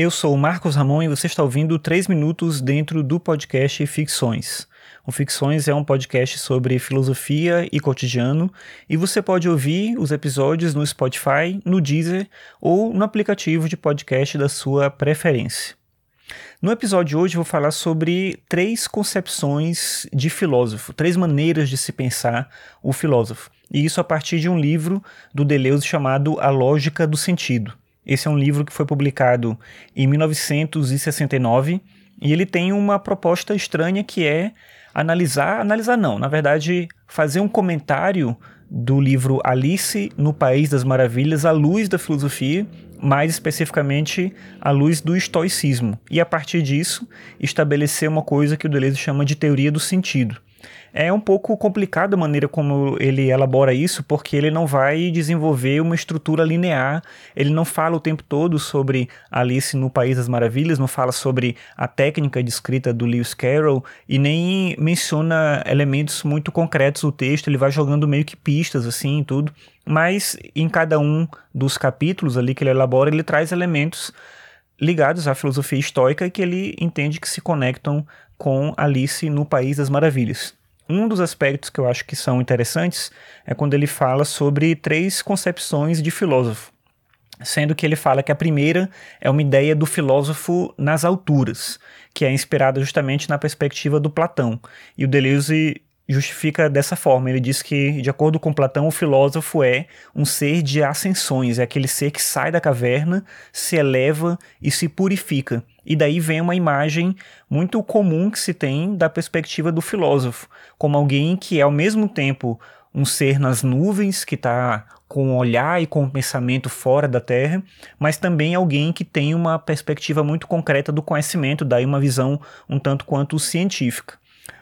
Eu sou o Marcos Ramon e você está ouvindo 3 minutos dentro do podcast Ficções. O Ficções é um podcast sobre filosofia e cotidiano e você pode ouvir os episódios no Spotify, no Deezer ou no aplicativo de podcast da sua preferência. No episódio de hoje vou falar sobre três concepções de filósofo, três maneiras de se pensar o filósofo. E isso a partir de um livro do Deleuze chamado A Lógica do Sentido. Esse é um livro que foi publicado em 1969 e ele tem uma proposta estranha que é analisar, analisar não, na verdade, fazer um comentário do livro Alice no País das Maravilhas à luz da filosofia, mais especificamente à luz do estoicismo, e a partir disso estabelecer uma coisa que o Deleuze chama de teoria do sentido. É um pouco complicado a maneira como ele elabora isso, porque ele não vai desenvolver uma estrutura linear, ele não fala o tempo todo sobre Alice no País das Maravilhas, não fala sobre a técnica de escrita do Lewis Carroll e nem menciona elementos muito concretos do texto, ele vai jogando meio que pistas assim e tudo, mas em cada um dos capítulos ali que ele elabora, ele traz elementos ligados à filosofia estoica que ele entende que se conectam com Alice no País das Maravilhas. Um dos aspectos que eu acho que são interessantes é quando ele fala sobre três concepções de filósofo. Sendo que ele fala que a primeira é uma ideia do filósofo nas alturas, que é inspirada justamente na perspectiva do Platão. E o Deleuze justifica dessa forma. Ele diz que, de acordo com Platão, o filósofo é um ser de ascensões, é aquele ser que sai da caverna, se eleva e se purifica. E daí vem uma imagem muito comum que se tem da perspectiva do filósofo, como alguém que é ao mesmo tempo um ser nas nuvens, que está com o olhar e com o pensamento fora da Terra, mas também alguém que tem uma perspectiva muito concreta do conhecimento, daí uma visão um tanto quanto científica.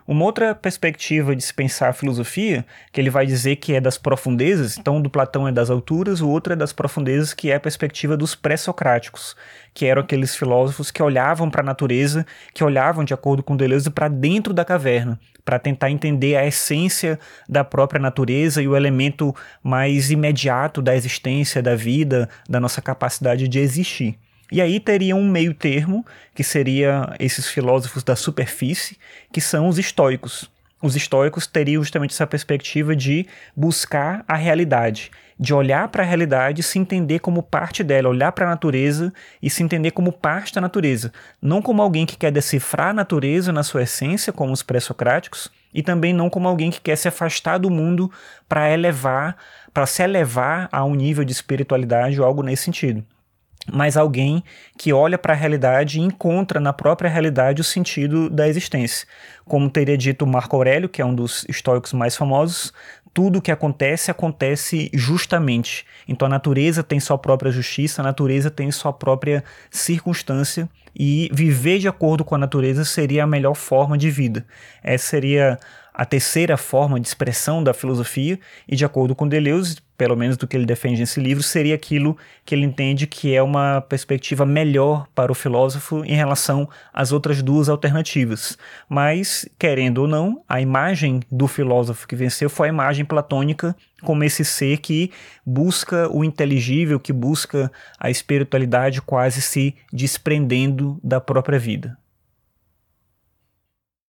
Uma outra perspectiva de se pensar a filosofia, que ele vai dizer que é das profundezas, então do Platão é das alturas, o outro é das profundezas, que é a perspectiva dos pré-socráticos, que eram aqueles filósofos que olhavam para a natureza, que olhavam, de acordo com Deleuze, para dentro da caverna, para tentar entender a essência da própria natureza e o elemento mais imediato da existência, da vida, da nossa capacidade de existir. E aí teria um meio termo, que seria esses filósofos da superfície, que são os estoicos. Os estoicos teriam justamente essa perspectiva de buscar a realidade, de olhar para a realidade e se entender como parte dela, olhar para a natureza e se entender como parte da natureza, não como alguém que quer decifrar a natureza na sua essência, como os pré-socráticos, e também não como alguém que quer se afastar do mundo para elevar, para se elevar a um nível de espiritualidade ou algo nesse sentido mas alguém que olha para a realidade e encontra na própria realidade o sentido da existência. Como teria dito Marco Aurélio, que é um dos estoicos mais famosos, tudo o que acontece acontece justamente. Então a natureza tem sua própria justiça, a natureza tem sua própria circunstância e viver de acordo com a natureza seria a melhor forma de vida. Essa seria a terceira forma de expressão da filosofia, e de acordo com Deleuze, pelo menos do que ele defende nesse livro, seria aquilo que ele entende que é uma perspectiva melhor para o filósofo em relação às outras duas alternativas. Mas, querendo ou não, a imagem do filósofo que venceu foi a imagem platônica como esse ser que busca o inteligível, que busca a espiritualidade quase se desprendendo da própria vida.